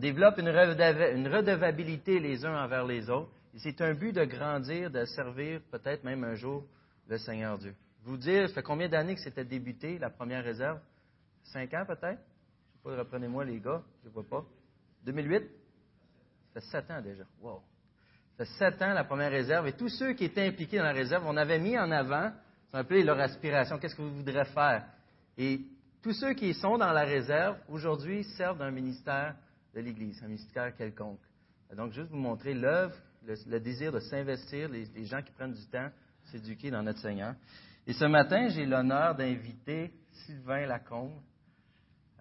développe une, redevabilité les uns envers les autres. C'est un but de grandir, de servir peut-être même un jour le Seigneur Dieu. Vous dire, ça fait combien d'années que c'était débuté, la première réserve? Cinq ans peut-être? Je sais pas, reprenez-moi les gars, je ne vois pas. 2008? Ça fait sept ans déjà. Wow! Ça fait sept ans la première réserve. Et tous ceux qui étaient impliqués dans la réserve, on avait mis en avant, ça appelé leur aspiration. Qu'est-ce que vous voudrez faire? Et tous ceux qui sont dans la réserve, aujourd'hui, servent dans un ministère de l'Église, un ministère quelconque. Donc, juste vous montrer l'œuvre, le, désir de s'investir, les, gens qui prennent du temps, s'éduquer dans notre Seigneur. Et ce matin, j'ai l'honneur d'inviter Sylvain Lacombe,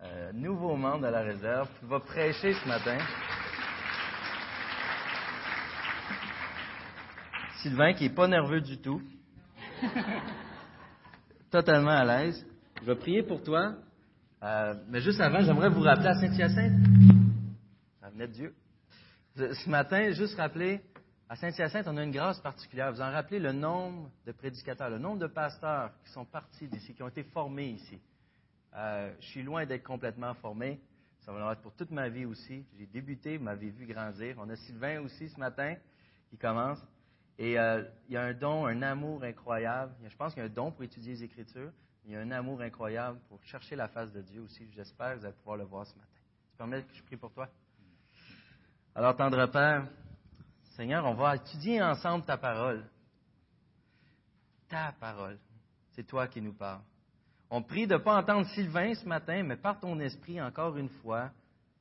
euh, nouveau membre de la réserve, qui va prêcher ce matin. Sylvain, qui n'est pas nerveux du tout, totalement à l'aise. Je vais prier pour toi. Euh, mais juste avant, j'aimerais vous rappeler à Saint-Hyacinthe. De Dieu. Ce matin, juste rappeler, à Saint-Hyacinthe, on a une grâce particulière. Vous en rappelez le nombre de prédicateurs, le nombre de pasteurs qui sont partis d'ici, qui ont été formés ici. Euh, je suis loin d'être complètement formé. Ça va être pour toute ma vie aussi. J'ai débuté, vous m'avez vu grandir. On a Sylvain aussi ce matin qui commence. Et euh, il y a un don, un amour incroyable. Je pense qu'il y a un don pour étudier les Écritures. Il y a un amour incroyable pour chercher la face de Dieu aussi. J'espère que vous allez pouvoir le voir ce matin. Tu permets que je prie pour toi? Alors, tendre Père, Seigneur, on va étudier ensemble ta parole. Ta parole. C'est toi qui nous parles. On prie de ne pas entendre Sylvain ce matin, mais par ton esprit, encore une fois,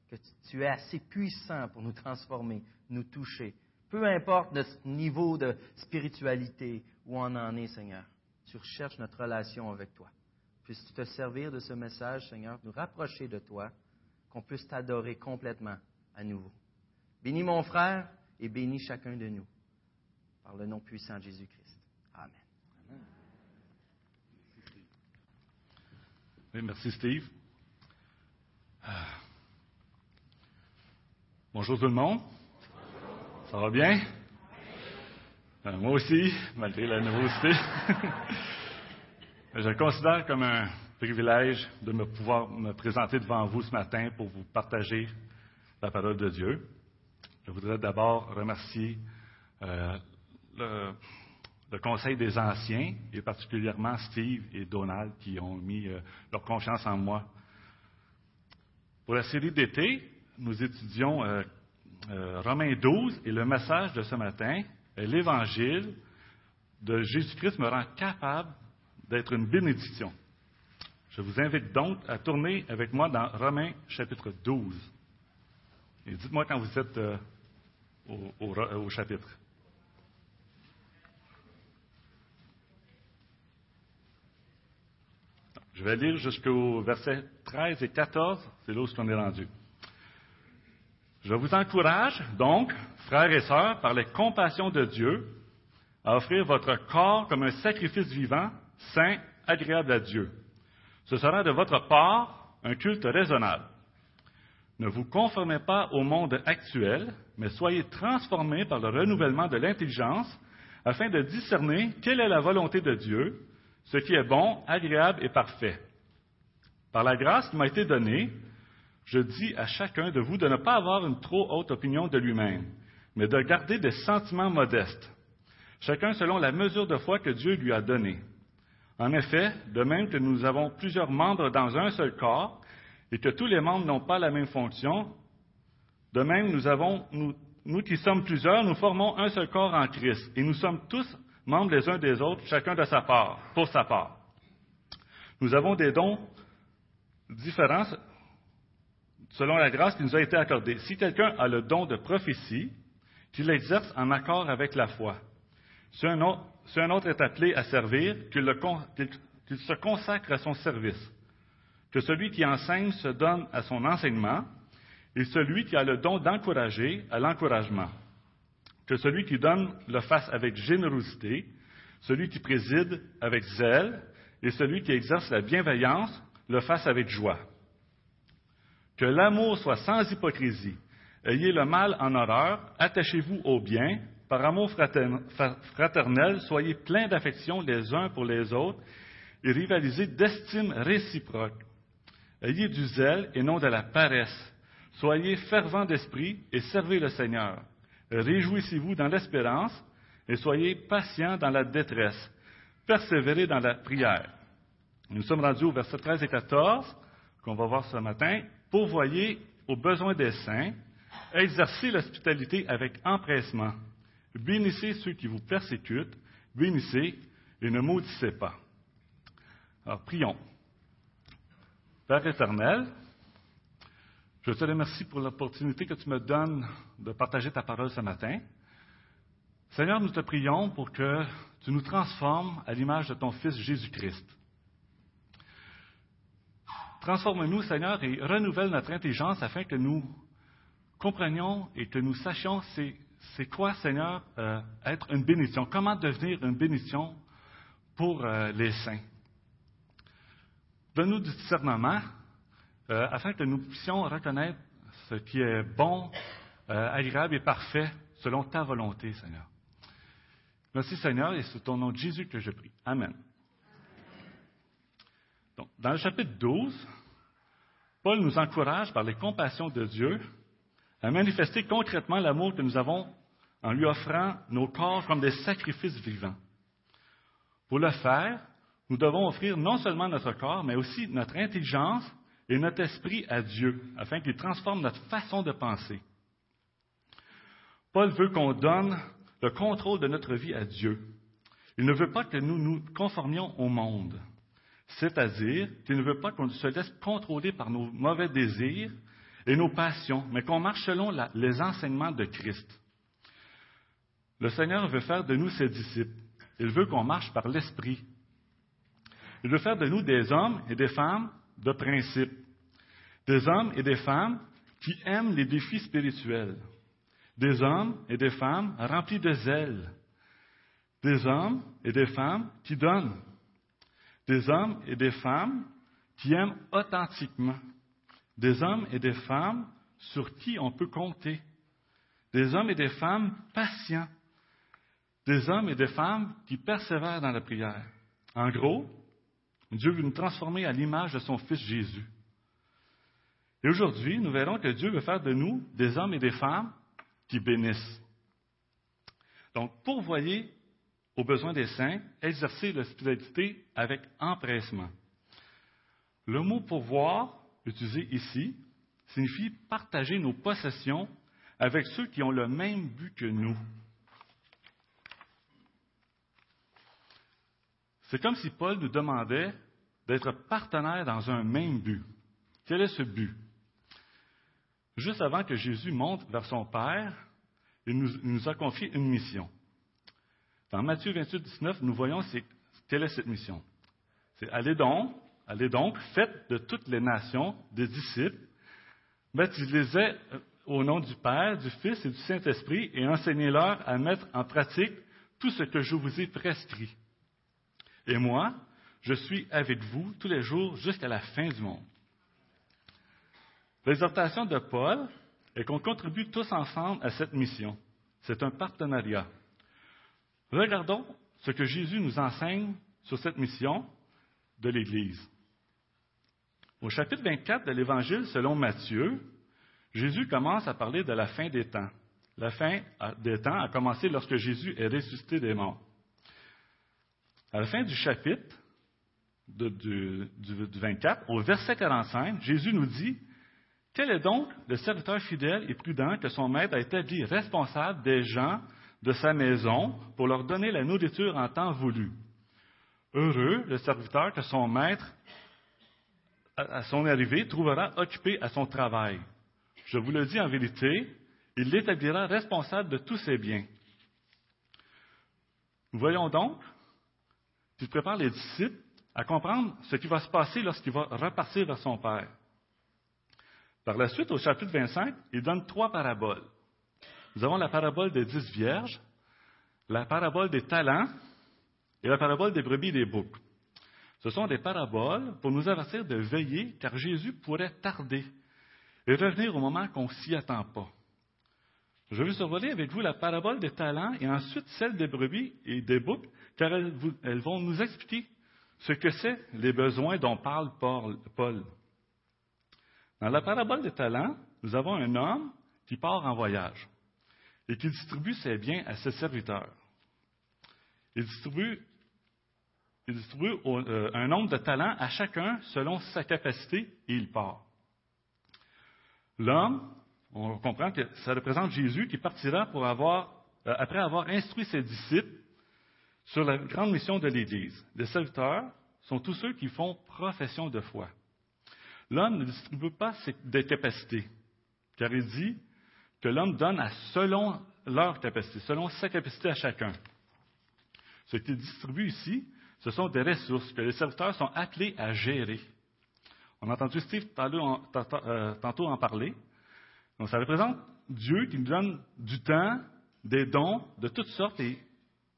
que tu es assez puissant pour nous transformer, nous toucher. Peu importe notre niveau de spiritualité où on en est, Seigneur. Tu recherches notre relation avec toi. Puisses-tu te servir de ce message, Seigneur, nous rapprocher de toi, qu'on puisse t'adorer complètement à nouveau. Bénis mon frère et bénis chacun de nous. Par le nom puissant de Jésus-Christ. Amen. Merci Steve. Ah. Bonjour tout le monde. Ça va bien? Euh, moi aussi, malgré la nouveauté. Je considère comme un privilège de me pouvoir me présenter devant vous ce matin pour vous partager la parole de Dieu. Je voudrais d'abord remercier euh, le, Conseil des Anciens, et particulièrement Steve et Donald, qui ont mis euh, leur confiance en moi. Pour la série d'été, nous étudions euh, Romains 12, et le message de ce matin l'Évangile de Jésus-Christ me rend capable d'être une bénédiction. Je vous invite donc à tourner avec moi dans Romains chapitre 12. Et dites-moi quand vous êtes euh, au, chapitre. Je vais lire jusqu'au verset 13 et 14, c'est là où on est rendu. Je vous encourage donc, frères et sœurs, par les compassions de Dieu, à offrir votre corps comme un sacrifice vivant, saint, agréable à Dieu. Ce sera de votre part un culte raisonnable. Ne vous conformez pas au monde actuel, mais soyez transformés par le renouvellement de l'intelligence, afin de discerner quelle est la volonté de Dieu, ce qui est bon, agréable et parfait. Par la grâce qui m'a été donnée, je dis à chacun de vous de ne pas avoir une trop haute opinion de lui-même, mais de garder des sentiments modestes, chacun selon la mesure de foi que Dieu lui a donnée. En effet, de même que nous avons plusieurs membres dans un seul corps, et que tous les membres n'ont pas la même fonction, de même nous avons, nous, nous qui sommes plusieurs, nous formons un seul corps en Christ, et nous sommes tous membres les uns des autres, chacun de sa part, pour sa part. Nous avons des dons différents selon la grâce qui nous a été accordée. Si quelqu'un a le don de prophétie, qu'il l'exerce en accord avec la foi. Si un autre, est appelé à servir, qu'il se consacre à son service. Que celui qui enseigne se donne à son enseignement, et celui qui a le don d'encourager à l'encouragement. Que celui qui donne le fasse avec générosité, celui qui préside avec zèle, et celui qui exerce la bienveillance le fasse avec joie. Que l'amour soit sans hypocrisie. Ayez le mal en horreur, attachez-vous au bien, par amour fraternel, soyez pleins d'affection les uns pour les autres et rivalisez d'estime réciproque. Ayez du zèle et non de la paresse. Soyez fervents d'esprit et servez le Seigneur. Réjouissez-vous dans l'espérance et soyez patients dans la détresse. Persévérez dans la prière. Nous sommes rendus au verset 13 et 14 qu'on va voir ce matin. Pourvoyez aux besoins des saints, exercez l'hospitalité avec empressement, bénissez ceux qui vous persécutent, bénissez et ne maudissez pas. Alors prions. Père éternel, je te remercie pour l'opportunité que tu me donnes de partager ta parole ce matin. Seigneur, nous te prions pour que tu nous transformes à l'image de ton Fils Jésus-Christ. Transforme-nous, Seigneur, et renouvelle notre intelligence afin que nous comprenions et que nous sachions c'est quoi, Seigneur, euh, être une bénédiction, comment devenir une bénédiction pour euh, les saints. Donne-nous du discernement euh, afin que nous puissions reconnaître ce qui est bon, agréable et parfait selon ta volonté, Seigneur. Merci, Seigneur, et c'est ton nom de Jésus que je prie. Amen. Dans le chapitre 12, Paul nous encourage par les compassions de Dieu à manifester concrètement l'amour que nous avons en lui offrant nos corps comme des sacrifices vivants. Pour le faire, nous devons offrir non seulement notre corps, mais aussi notre intelligence et notre esprit à Dieu, afin qu'il transforme notre façon de penser. Paul veut qu'on donne le contrôle de notre vie à Dieu. Il ne veut pas que nous nous conformions au monde, c'est-à-dire qu'il ne veut pas qu'on se laisse contrôler par nos mauvais désirs et nos passions, mais qu'on marche selon les enseignements de Christ. Le Seigneur veut faire de nous ses disciples. Il veut qu'on marche par l'Esprit. Il veut faire de nous des hommes et des femmes de principe. Des hommes et des femmes qui aiment les défis spirituels. Des hommes et des femmes remplis de zèle. Des hommes et des femmes qui donnent. Des hommes et des femmes qui aiment authentiquement. Des hommes et des femmes sur qui on peut compter. Des hommes et des femmes patients des hommes et des femmes qui persévèrent dans la prière. En gros, Dieu veut nous transformer à l'image de son Fils Jésus. Et aujourd'hui, nous verrons que Dieu veut faire de nous des hommes et des femmes qui bénissent. Donc, pourvoyer aux besoins des saints, exercer l'hospitalité avec empressement. Le mot pourvoir, utilisé ici, signifie partager nos possessions avec ceux qui ont le même but que nous. C'est comme si Paul nous demandait d'être partenaires dans un même but. Quel est ce but? Juste avant que Jésus monte vers son Père, il nous, a confié une mission. Dans Matthieu 28, 19, nous voyons quelle est cette mission. C'est allez donc, allez donc, faites de toutes les nations des disciples, baptisez-les au nom du Père, du Fils et du Saint-Esprit et enseignez-leur à mettre en pratique tout ce que je vous ai prescrit. Et moi, je suis avec vous tous les jours jusqu'à la fin du monde. L'exhortation de Paul est qu'on contribue tous ensemble à cette mission. C'est un partenariat. Regardons ce que Jésus nous enseigne sur cette mission de l'Église. Au chapitre 24 de l'Évangile selon Matthieu, Jésus commence à parler de la fin des temps. La fin des temps a commencé lorsque Jésus est ressuscité des morts. À la fin du chapitre du, 24, au verset 45, Jésus nous dit Quel est donc le serviteur fidèle et prudent que son maître a établi responsable des gens de sa maison pour leur donner la nourriture en temps voulu? Heureux le serviteur que son maître, à son arrivée, trouvera occupé à son travail. Je vous le dis en vérité, il l'établira responsable de tous ses biens. Voyons donc tu prépares les disciples à comprendre ce qui va se passer lorsqu'il va repartir vers son Père. Par la suite, au chapitre 25, il donne trois paraboles. Nous avons la parabole des dix vierges, la parabole des talents et la parabole des brebis et des boucs. Ce sont des paraboles pour nous avertir de veiller, car Jésus pourrait tarder et revenir au moment qu'on s'y attend pas. Je vais survoler avec vous la parabole des talents et ensuite celle des brebis et des boucs, car elles, vont nous expliquer ce que c'est les besoins dont parle Paul. Dans la parabole des talents, nous avons un homme qui part en voyage et qui distribue ses biens à ses serviteurs. Il distribue, il distribue euh, un nombre de talents à chacun selon sa capacité et il part. L'homme, on comprend que ça représente Jésus qui partira pour avoir, euh, après avoir instruit ses disciples sur la grande mission de l'Église. Les serviteurs sont tous ceux qui font profession de foi. L'homme ne distribue pas ses, des capacités, car il dit que l'homme donne à selon leur capacité, selon sa capacité à chacun. Ce qu'il distribue ici, ce sont des ressources que les serviteurs sont appelés à gérer. On a entendu Steve euh, tantôt en parler. Donc, ça représente Dieu qui nous donne du temps, des dons de toutes sortes et,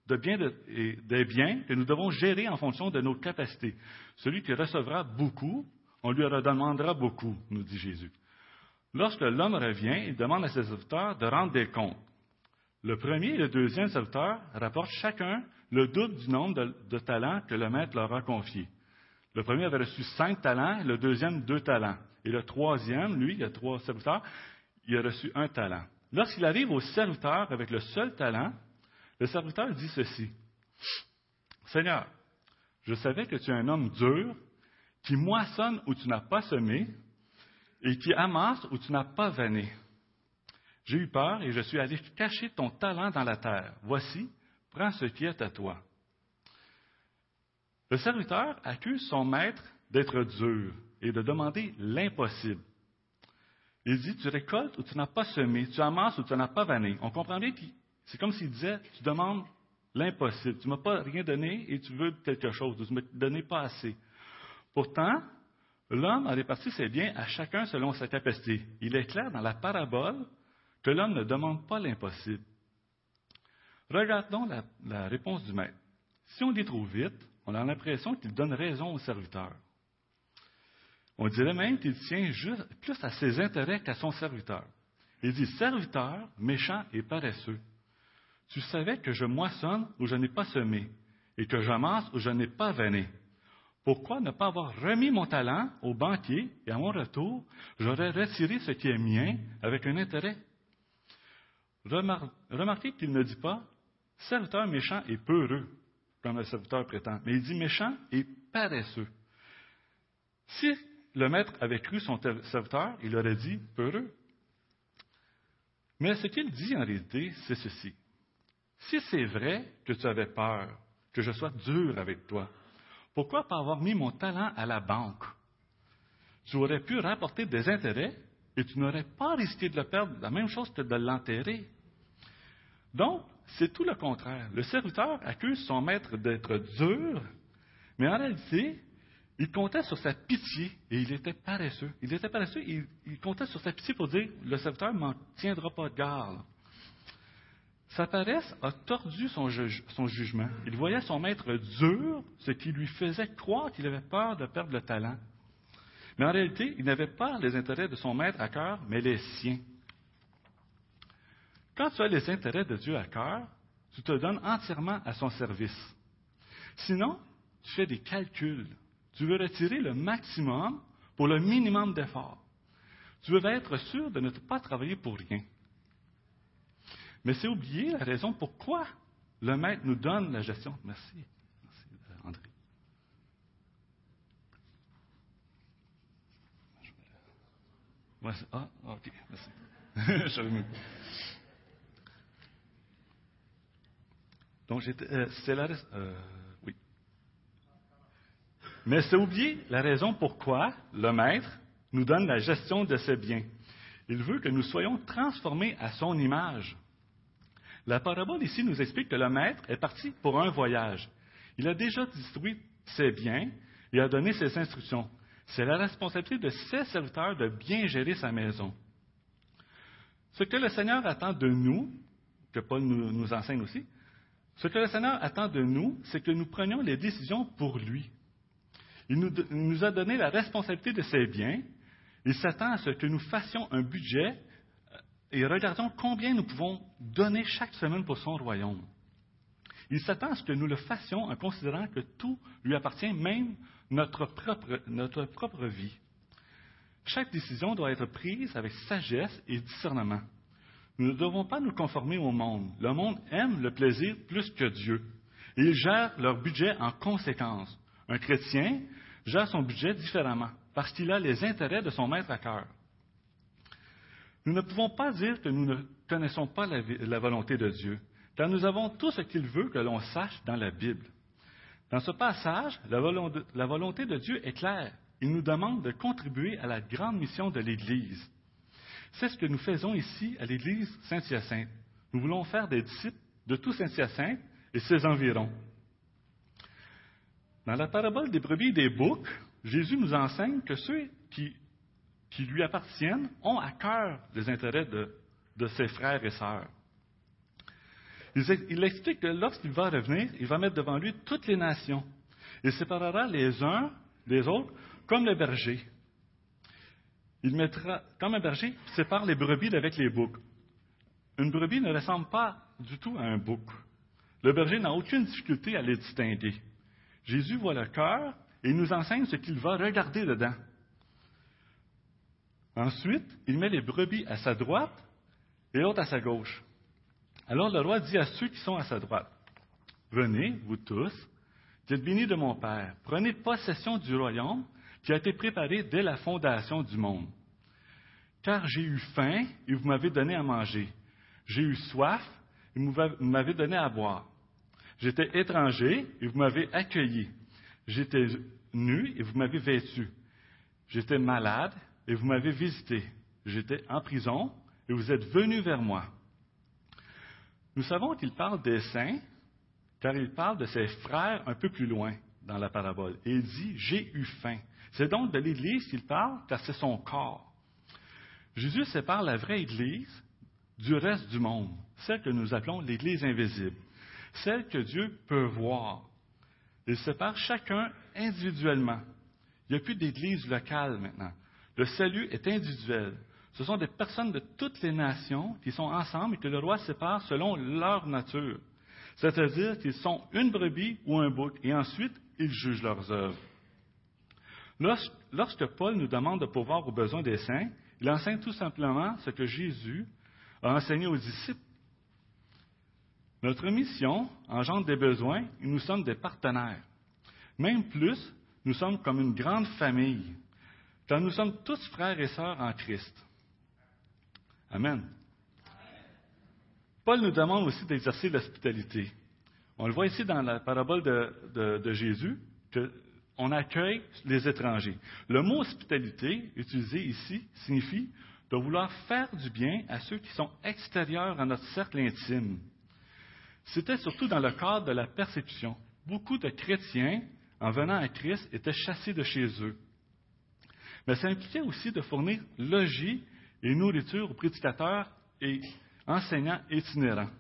de biens et des biens que nous devons gérer en fonction de nos capacités. Celui qui recevra beaucoup, on lui redemandera beaucoup, nous dit Jésus. Lorsque l'homme revient, il demande à ses serviteurs de rendre des comptes. Le premier et le deuxième serviteur rapportent chacun le double du nombre de, talents que le maître leur a confié. Le premier avait reçu cinq talents, le deuxième deux talents. Et le troisième, lui, a trois serviteurs, il a reçu un talent. Lorsqu'il arrive au serviteur avec le seul talent, le serviteur dit ceci. Seigneur, je savais que tu es un homme dur, qui moissonne où tu n'as pas semé, et qui amasse où tu n'as pas vanné. J'ai eu peur et je suis allé cacher ton talent dans la terre. Voici, prends ce qui est à toi. Le serviteur accuse son maître d'être dur et de demander l'impossible. Il dit, tu récoltes où tu n'as pas semé, tu amasses où tu n'as pas vanné. On comprend bien que c'est comme s'il disait, tu demandes l'impossible. Tu ne m'as pas rien donné et tu veux quelque chose. Tu ne m'as donné pas assez. Pourtant, l'homme a réparti ses biens à chacun selon sa capacité. Il est clair dans la parabole que l'homme ne demande pas l'impossible. Regardons la, la, réponse du maître. Si on dit trop vite, on a l'impression qu'il donne raison au serviteur. On dirait même qu'il tient plus à ses intérêts qu'à son serviteur. Il dit Serviteur, méchant et paresseux, tu savais que je moissonne où je n'ai pas semé, et que j'amasse où je n'ai pas veiné. Pourquoi ne pas avoir remis mon talent au banquier et à mon retour, j'aurais retiré ce qui est mien avec un intérêt? Remarquez qu'il ne dit pas serviteur méchant et peureux, comme le serviteur prétend, mais il dit méchant et paresseux. Si le maître avait cru son serviteur, il aurait dit peureux. Mais ce qu'il dit en réalité, c'est ceci. Si c'est vrai que tu avais peur, que je sois dur avec toi, pourquoi pas avoir mis mon talent à la banque? Tu aurais pu rapporter des intérêts et tu n'aurais pas risqué de le perdre, la même chose que de l'enterrer. Donc, c'est tout le contraire. Le serviteur accuse son maître d'être dur, mais en réalité, il comptait sur sa pitié et il était paresseux. Il était paresseux, il, il comptait sur sa pitié pour dire le serviteur ne m'en tiendra pas de garde. Sa paresse a tordu son, jugement. Il voyait son maître dur, ce qui lui faisait croire qu'il avait peur de perdre le talent. Mais en réalité, il n'avait pas les intérêts de son maître à cœur, mais les siens. Quand tu as les intérêts de Dieu à cœur, tu te donnes entièrement à son service. Sinon, tu fais des calculs. Tu veux retirer le maximum pour le minimum d'effort. Tu veux être sûr de ne pas travailler pour rien. Mais c'est oublier la raison pourquoi le maître nous donne la gestion. Merci. Merci, euh, André. Ah, ok, merci. Donc, euh, c'est la euh. Mais c'est oublier la raison pourquoi le maître nous donne la gestion de ses biens. Il veut que nous soyons transformés à son image. La parabole ici nous explique que le maître est parti pour un voyage. Il a déjà distribué ses biens et a donné ses instructions. C'est la responsabilité de ses serviteurs de bien gérer sa maison. Ce que le Seigneur attend de nous, que Paul nous, enseigne aussi, ce que le Seigneur attend de nous, c'est que nous prenions les décisions pour lui. Il nous, a donné la responsabilité de ses biens. Il s'attend à ce que nous fassions un budget et regardons combien nous pouvons donner chaque semaine pour son royaume. Il s'attend à ce que nous le fassions en considérant que tout lui appartient, même notre propre, notre propre vie. Chaque décision doit être prise avec sagesse et discernement. Nous ne devons pas nous conformer au monde. Le monde aime le plaisir plus que Dieu. Et ils gèrent leur budget en conséquence. Un chrétien gère son budget différemment parce qu'il a les intérêts de son maître à cœur. Nous ne pouvons pas dire que nous ne connaissons pas la, volonté de Dieu, car nous avons tout ce qu'il veut que l'on sache dans la Bible. Dans ce passage, la la volonté de Dieu est claire. Il nous demande de contribuer à la grande mission de l'Église. C'est ce que nous faisons ici à l'Église Saint-Hyacinthe. Nous voulons faire des disciples de tout Saint-Hyacinthe et ses environs. Dans la parabole des brebis et des boucs, Jésus nous enseigne que ceux qui, lui appartiennent ont à cœur les intérêts de, ses frères et sœurs. Il, il explique que lorsqu'il va revenir, il va mettre devant lui toutes les nations. Il séparera les uns des autres comme le berger. Il mettra, comme un berger, sépare les brebis d'avec les boucs. Une brebis ne ressemble pas du tout à un bouc. Le berger n'a aucune difficulté à les distinguer. Jésus voit le cœur et il nous enseigne ce qu'il va regarder dedans. Ensuite, il met les brebis à sa droite et l'autre à sa gauche. Alors le roi dit à ceux qui sont à sa droite, Venez, vous tous, qui êtes bénis de mon Père, prenez possession du royaume qui a été préparé dès la fondation du monde. Car j'ai eu faim et vous m'avez donné à manger. J'ai eu soif et vous m'avez donné à boire. J'étais étranger et vous m'avez accueilli. J'étais nu et vous m'avez vêtu. J'étais malade et vous m'avez visité. J'étais en prison et vous êtes venus vers moi. Nous savons qu'il parle des saints car il parle de ses frères un peu plus loin dans la parabole. Et il dit, j'ai eu faim. C'est donc de l'Église qu'il parle, car c'est son corps. Jésus sépare la vraie Église du reste du monde, celle que nous appelons l'Église invisible, celle que Dieu peut voir. Il sépare chacun individuellement. Il n'y a plus d'Église locale maintenant. Le salut est individuel. Ce sont des personnes de toutes les nations qui sont ensemble et que le roi sépare selon leur nature. C'est-à-dire qu'ils sont une brebis ou un bouc, et ensuite, ils jugent leurs œuvres. Lorsque Paul nous demande de pouvoir aux besoins des saints, il enseigne tout simplement ce que Jésus a enseigné aux disciples. Notre mission engendre des besoins et nous sommes des partenaires. Même plus, nous sommes comme une grande famille, car nous sommes tous frères et sœurs en Christ. Amen. Paul nous demande aussi d'exercer l'hospitalité. On le voit ici dans la parabole de, de, Jésus, qu'on accueille les étrangers. Le mot hospitalité, utilisé ici, signifie de vouloir faire du bien à ceux qui sont extérieurs à notre cercle intime. C'était surtout dans le cadre de la persécution. Beaucoup de chrétiens, en venant à Christ, étaient chassés de chez eux. Mais ça impliquait aussi de fournir logis et nourriture aux prédicateurs et enseignants itinérants.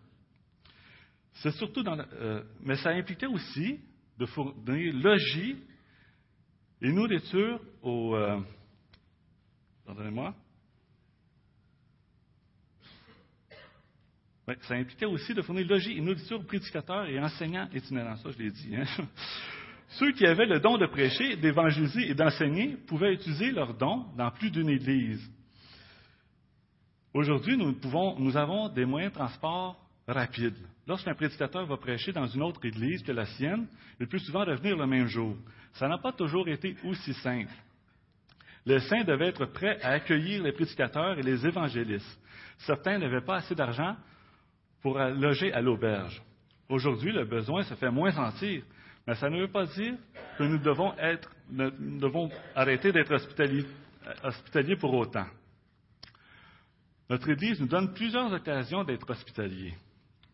C'est surtout dans euh, mais ça impliquait aussi de fournir logis et nourriture aux. Euh, Pardonnez-moi. Ça impliquait aussi de fournir logis et nourriture aux prédicateurs et enseignants itinérants. Ça, je l'ai dit. Hein? Ceux qui avaient le don de prêcher, d'évangéliser et d'enseigner pouvaient utiliser leur don dans plus d'une église. Aujourd'hui, nous, nous avons des moyens de transport rapides. Lorsqu'un prédicateur va prêcher dans une autre église que la sienne, il peut souvent revenir le même jour. Ça n'a pas toujours été aussi simple. Les saints devaient être prêts à accueillir les prédicateurs et les évangélistes. Certains n'avaient pas assez d'argent pour loger à l'auberge. Aujourd'hui, le besoin se fait moins sentir, mais ça ne veut pas dire que nous devons, être, nous devons arrêter d'être hospitaliers, pour autant. Notre Église nous donne plusieurs occasions d'être hospitaliers.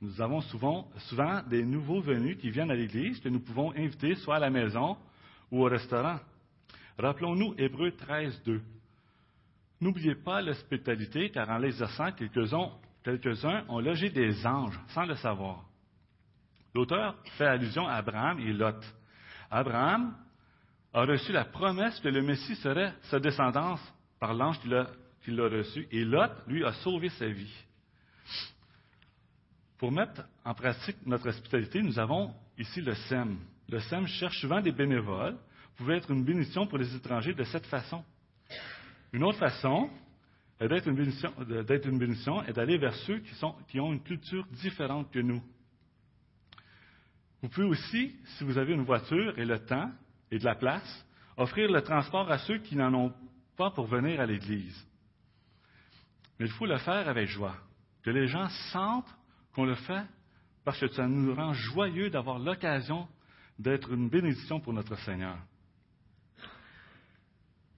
Nous avons souvent, souvent des nouveaux venus qui viennent à l'Église que nous pouvons inviter soit à la maison ou au restaurant. Rappelons-nous Hébreu 13, 2. N'oubliez pas l'hospitalité, car en l'exerçant, quelques-uns, quelques-uns ont logé des anges sans le savoir. L'auteur fait allusion à Abraham et Lot. Abraham a reçu la promesse que le Messie serait sa descendance par l'ange qui l'a reçu. Et Lot, lui, a sauvé sa vie. Pour mettre en pratique notre hospitalité, nous avons ici le SEM. Le SEM cherche souvent des bénévoles, pouvait être une bénédiction pour les étrangers de cette façon. Une autre façon d'être une bénédiction, d'être une bénédiction est d'aller vers ceux qui, sont, qui ont une culture différente que nous. Vous pouvez aussi, si vous avez une voiture et le temps et de la place, offrir le transport à ceux qui n'en ont pas pour venir à l'Église. Mais il faut le faire avec joie, que les gens sentent qu'on le fait parce que ça nous rend joyeux d'avoir l'occasion d'être une bénédiction pour notre Seigneur.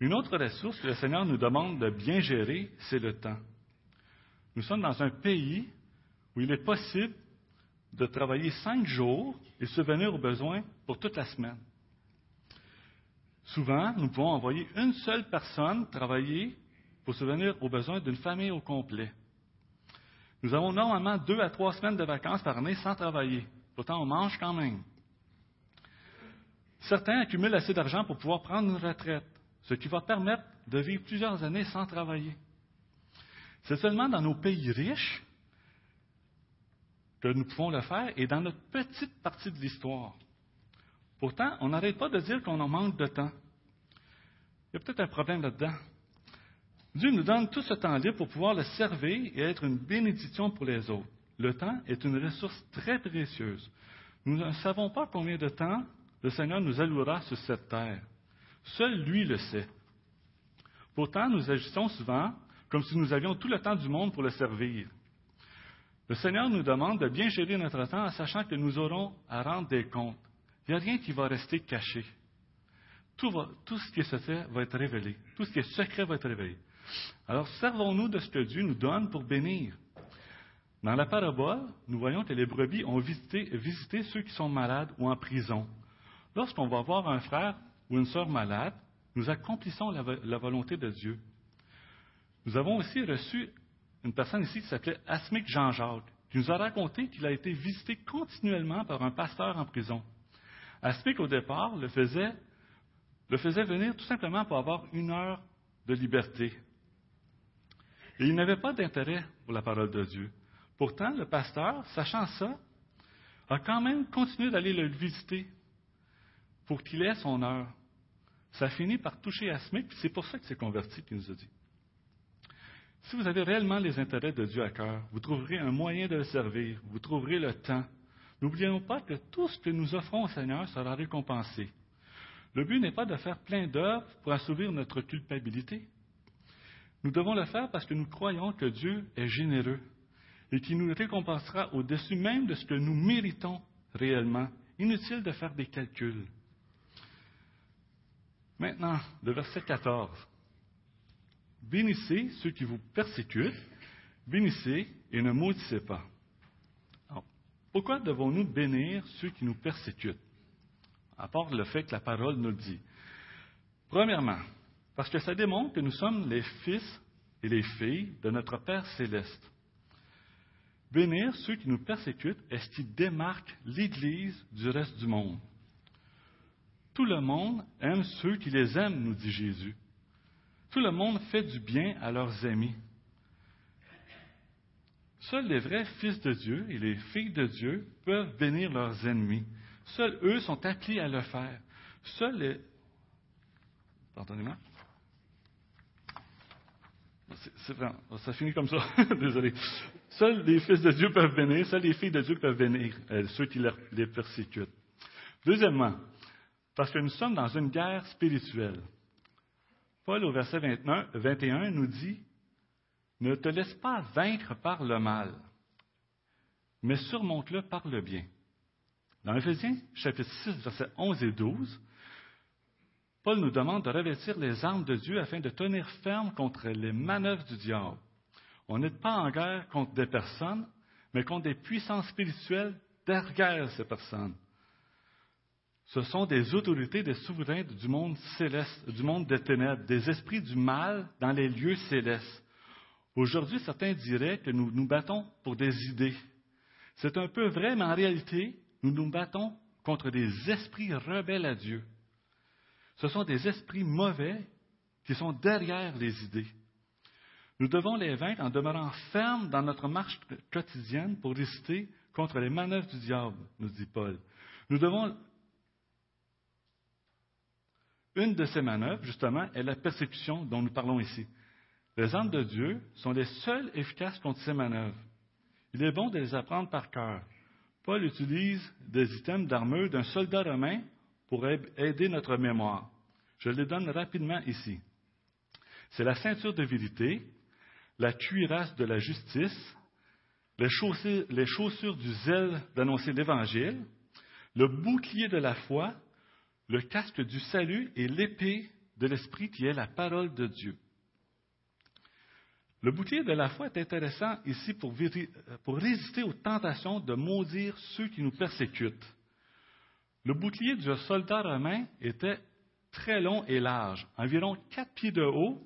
Une autre ressource que le Seigneur nous demande de bien gérer, c'est le temps. Nous sommes dans un pays où il est possible de travailler cinq jours et subvenir aux besoins pour toute la semaine. Souvent, nous pouvons envoyer une seule personne travailler pour subvenir aux besoins d'une famille au complet. Nous avons normalement deux à trois semaines de vacances par année sans travailler. Pourtant, on mange quand même. Certains accumulent assez d'argent pour pouvoir prendre une retraite, ce qui va permettre de vivre plusieurs années sans travailler. C'est seulement dans nos pays riches que nous pouvons le faire et dans notre petite partie de l'histoire. Pourtant, on n'arrête pas de dire qu'on en manque de temps. Il y a peut-être un problème là-dedans. Dieu nous donne tout ce temps libre pour pouvoir le servir et être une bénédiction pour les autres. Le temps est une ressource très précieuse. Nous ne savons pas combien de temps le Seigneur nous allouera sur cette terre. Seul lui le sait. Pourtant, nous agissons souvent comme si nous avions tout le temps du monde pour le servir. Le Seigneur nous demande de bien gérer notre temps en sachant que nous aurons à rendre des comptes. Il n'y a rien qui va rester caché. Tout, ce qui est secret va être révélé. Tout ce qui est secret va être révélé. Alors, servons-nous de ce que Dieu nous donne pour bénir. Dans la parabole, nous voyons que les brebis ont visité, ceux qui sont malades ou en prison. Lorsqu'on va voir un frère ou une sœur malade, nous accomplissons la, la, volonté de Dieu. Nous avons aussi reçu une personne ici qui s'appelait Asmic Jean-Jacques, qui nous a raconté qu'il a été visité continuellement par un pasteur en prison. Asmic, au départ, le faisait, le faisait venir tout simplement pour avoir une heure de liberté. Et il n'avait pas d'intérêt pour la parole de Dieu. Pourtant, le pasteur, sachant ça, a quand même continué d'aller le visiter pour qu'il ait son heure. Ça a fini par toucher Asmic, puis c'est pour ça qu'il s'est converti, qu'il nous a dit. Si vous avez réellement les intérêts de Dieu à cœur, vous trouverez un moyen de le servir, vous trouverez le temps. N'oublions pas que tout ce que nous offrons au Seigneur sera récompensé. Le but n'est pas de faire plein d'œuvres pour assouvir notre culpabilité. Nous devons le faire parce que nous croyons que Dieu est généreux et qu'il nous récompensera au-dessus même de ce que nous méritons réellement. Inutile de faire des calculs. Maintenant, le verset 14. Bénissez ceux qui vous persécutent, bénissez et ne maudissez pas. pourquoi devons-nous bénir ceux qui nous persécutent, à part le fait que la parole nous le dit? Premièrement, parce que ça démontre que nous sommes les fils et les filles de notre Père céleste. Bénir ceux qui nous persécutent est ce qui démarque l'Église du reste du monde. Tout le monde aime ceux qui les aiment, nous dit Jésus. Tout le monde fait du bien à leurs amis. Seuls les vrais fils de Dieu et les filles de Dieu peuvent bénir leurs ennemis. Seuls eux sont appelés à le faire. Seuls les... Pardonnez-moi. ça finit comme ça. Désolé. Seuls les fils de Dieu peuvent bénir, seuls les filles de Dieu peuvent bénir euh, ceux qui les persécutent. Deuxièmement, parce que nous sommes dans une guerre spirituelle. Paul, au verset 21, nous dit Ne te laisse pas vaincre par le mal, mais surmonte-le par le bien. Dans Ephésiens, chapitre 6, versets 11 et 12, Paul nous demande de revêtir les armes de Dieu afin de tenir ferme contre les manœuvres du diable. On n'est pas en guerre contre des personnes, mais contre des puissances spirituelles derrière ces personnes. Ce sont des autorités, des souverains du monde céleste, du monde des ténèbres, des esprits du mal dans les lieux célestes. Aujourd'hui, certains diraient que nous nous battons pour des idées. C'est un peu vrai, mais en réalité, nous nous battons contre des esprits rebelles à Dieu. Ce sont des esprits mauvais qui sont derrière les idées. Nous devons les vaincre en demeurant fermes dans notre marche quotidienne pour résister contre les manœuvres du diable, nous dit Paul. Nous devons. Une de ces manœuvres, justement, est la persécution dont nous parlons ici. Les armes de Dieu sont les seules efficaces contre ces manœuvres. Il est bon de les apprendre par cœur. Paul utilise des items d'armure d'un soldat romain pour aider notre mémoire. Je les donne rapidement ici. C'est la ceinture de vérité, la cuirasse de la justice, les chaussures, les chaussures du zèle d'annoncer l'Évangile, le bouclier de la foi, le casque du salut et l'épée de l'Esprit qui est la parole de Dieu. Le bouclier de la foi est intéressant ici pour, résister aux tentations de maudire ceux qui nous persécutent. Le bouclier du soldat romain était très long et large, environ quatre pieds de haut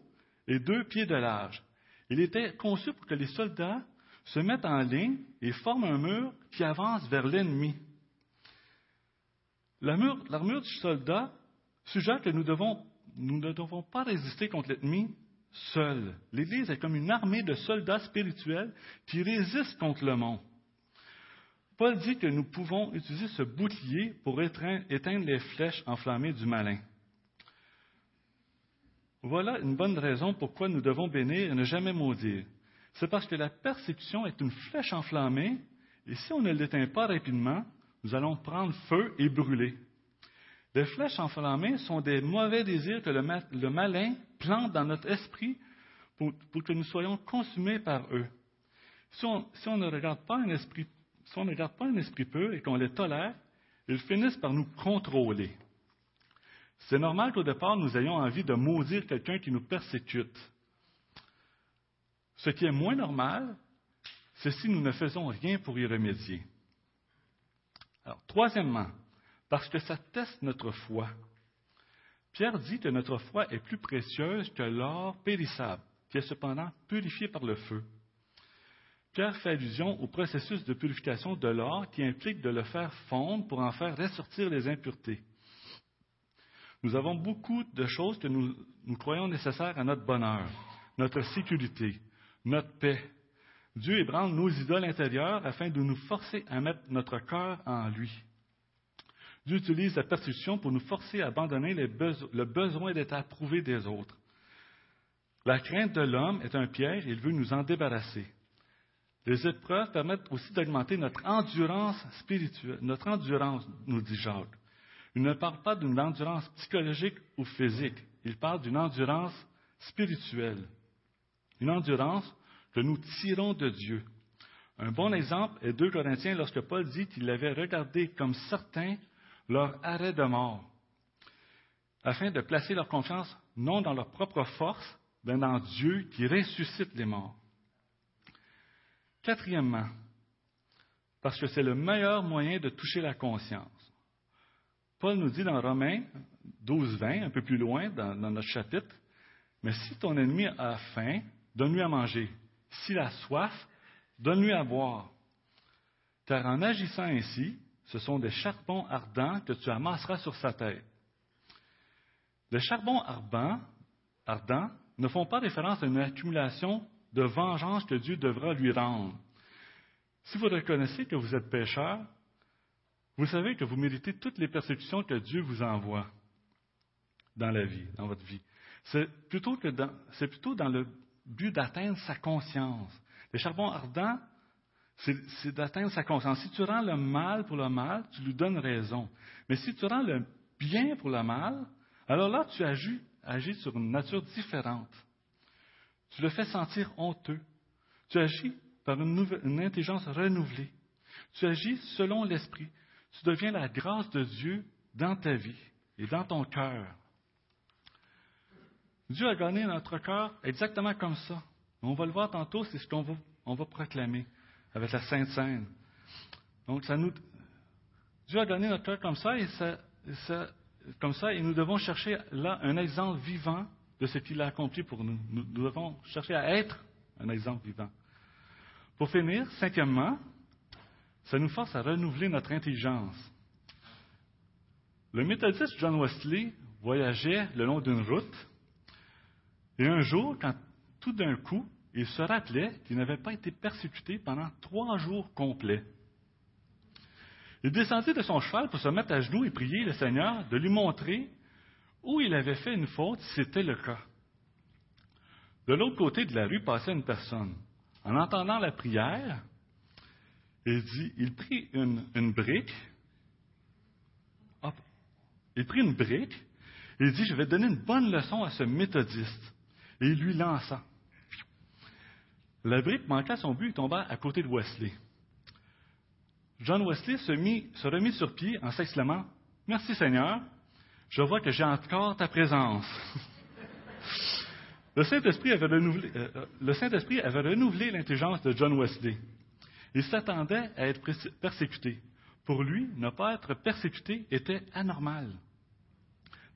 et deux pieds de large. Il était conçu pour que les soldats se mettent en ligne et forment un mur qui avance vers l'ennemi. L'armure du soldat suggère que nous, ne devons pas résister contre l'ennemi seul. L'Église est comme une armée de soldats spirituels qui résistent contre le monde. Paul dit que nous pouvons utiliser ce bouclier pour éteindre les flèches enflammées du malin. Voilà une bonne raison pourquoi nous devons bénir et ne jamais maudire. C'est parce que la persécution est une flèche enflammée, et si on ne l'éteint pas rapidement, nous allons prendre feu et brûler. Les flèches enflammées sont des mauvais désirs que le, malin plante dans notre esprit pour, que nous soyons consumés par eux. Si on, ne regarde pas un esprit, si on ne regarde pas un esprit pur et qu'on les tolère, ils finissent par nous contrôler. C'est normal qu'au départ, nous ayons envie de maudire quelqu'un qui nous persécute. Ce qui est moins normal, c'est si nous ne faisons rien pour y remédier. Troisièmement, parce que ça teste notre foi. Pierre dit que notre foi est plus précieuse que l'or périssable, qui est cependant purifié par le feu. Pierre fait allusion au processus de purification de l'or qui implique de le faire fondre pour en faire ressortir les impuretés. Nous avons beaucoup de choses que nous croyons nécessaires à notre bonheur, notre sécurité, notre paix. Dieu ébranle nos idoles intérieures afin de nous forcer à mettre notre cœur en lui. Dieu utilise la persécution pour nous forcer à abandonner le besoin d'être approuvé des autres. La crainte de l'homme est un piège et il veut nous en débarrasser. Les épreuves permettent aussi d'augmenter notre endurance spirituelle, notre endurance, nous dit Jacques. Il ne parle pas d'une endurance psychologique ou physique, il parle d'une endurance spirituelle. Une endurance que nous tirons de Dieu. Un bon exemple est 2 Corinthiens lorsque Paul dit qu'il avait regardé comme certains leur arrêt de mort, afin de placer leur confiance non dans leur propre force, mais dans Dieu qui ressuscite les morts. Quatrièmement, parce que c'est le meilleur moyen de toucher la conscience. Paul nous dit dans Romains 12, 20, un peu plus loin dans, dans notre chapitre, mais si ton ennemi a faim, donne-lui à manger. S'il a soif, donne-lui à boire. Car en agissant ainsi, ce sont des charbons ardents que tu amasseras sur sa tête. Les charbons ardents, ne font pas référence à une accumulation de vengeance que Dieu devra lui rendre. Si vous reconnaissez que vous êtes pécheur, vous savez que vous méritez toutes les persécutions que Dieu vous envoie dans la vie, dans votre vie. C'est plutôt dans le but d'atteindre sa conscience. Les charbons ardents, c'est d'atteindre sa conscience. Si tu rends le mal pour le mal, tu lui donnes raison. Mais si tu rends le bien pour le mal, alors là, tu agis, sur une nature différente. Tu le fais sentir honteux. Tu agis par une intelligence renouvelée. Tu agis selon l'esprit. Tu deviens la grâce de Dieu dans ta vie et dans ton cœur. Dieu a gagné notre cœur exactement comme ça. On va le voir tantôt, c'est ce qu'on va, proclamer avec la Sainte Seine. Donc, ça nous, Dieu a gagné notre cœur comme ça, et comme ça, et nous devons chercher là un exemple vivant de ce qu'il a accompli pour. Nous, nous devons chercher à être un exemple vivant. Pour finir, cinquièmement, ça nous force à renouveler notre intelligence. Le méthodiste John Wesley voyageait le long d'une route et un jour, quand tout d'un coup, il se rappelait qu'il n'avait pas été persécuté pendant trois jours complets. Il descendit de son cheval pour se mettre à genoux et prier le Seigneur de lui montrer où il avait fait une faute, c'était le cas. De l'autre côté de la rue passait une personne. En entendant la prière, il dit, il prit une, une brique, hop, il prit une brique, et il dit, je vais donner une bonne leçon à ce méthodiste. Et il lui lança. La brique manqua son but et tomba à côté de Wesley. John Wesley se, mit, se remit sur pied en s'exclamant Merci Seigneur, je vois que j'ai encore ta présence. Euh, euh, le Saint-Esprit avait renouvelé l'intelligence de John Wesley. Il s'attendait à être persécuté. Pour lui, ne pas être persécuté était anormal.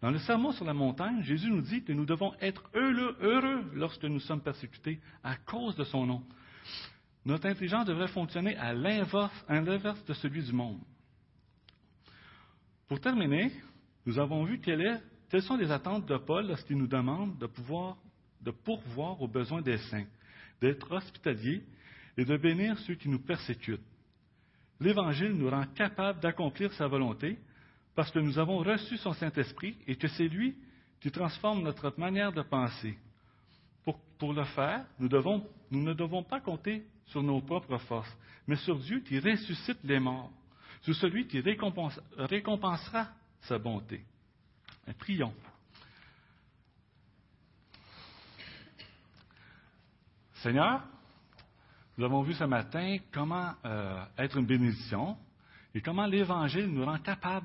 Dans le Sermon sur la montagne, Jésus nous dit que nous devons être heureux, lorsque nous sommes persécutés à cause de son nom. Notre intelligence devrait fonctionner à l'inverse de celui du monde. Pour terminer, nous avons vu quelles, sont les attentes de Paul lorsqu'il nous demande de, pouvoir, de pourvoir aux besoins des saints, d'être hospitaliers et de bénir ceux qui nous persécutent. L'Évangile nous rend capables d'accomplir sa volonté parce que nous avons reçu son Saint-Esprit et que c'est lui qui transforme notre manière de penser. Pour, le faire, nous, ne devons pas compter sur nos propres forces, mais sur Dieu qui ressuscite les morts, sur celui qui récompensera sa bonté. prions. Seigneur, nous avons vu ce matin comment euh, être une bénédiction et comment l'Évangile nous rend capable de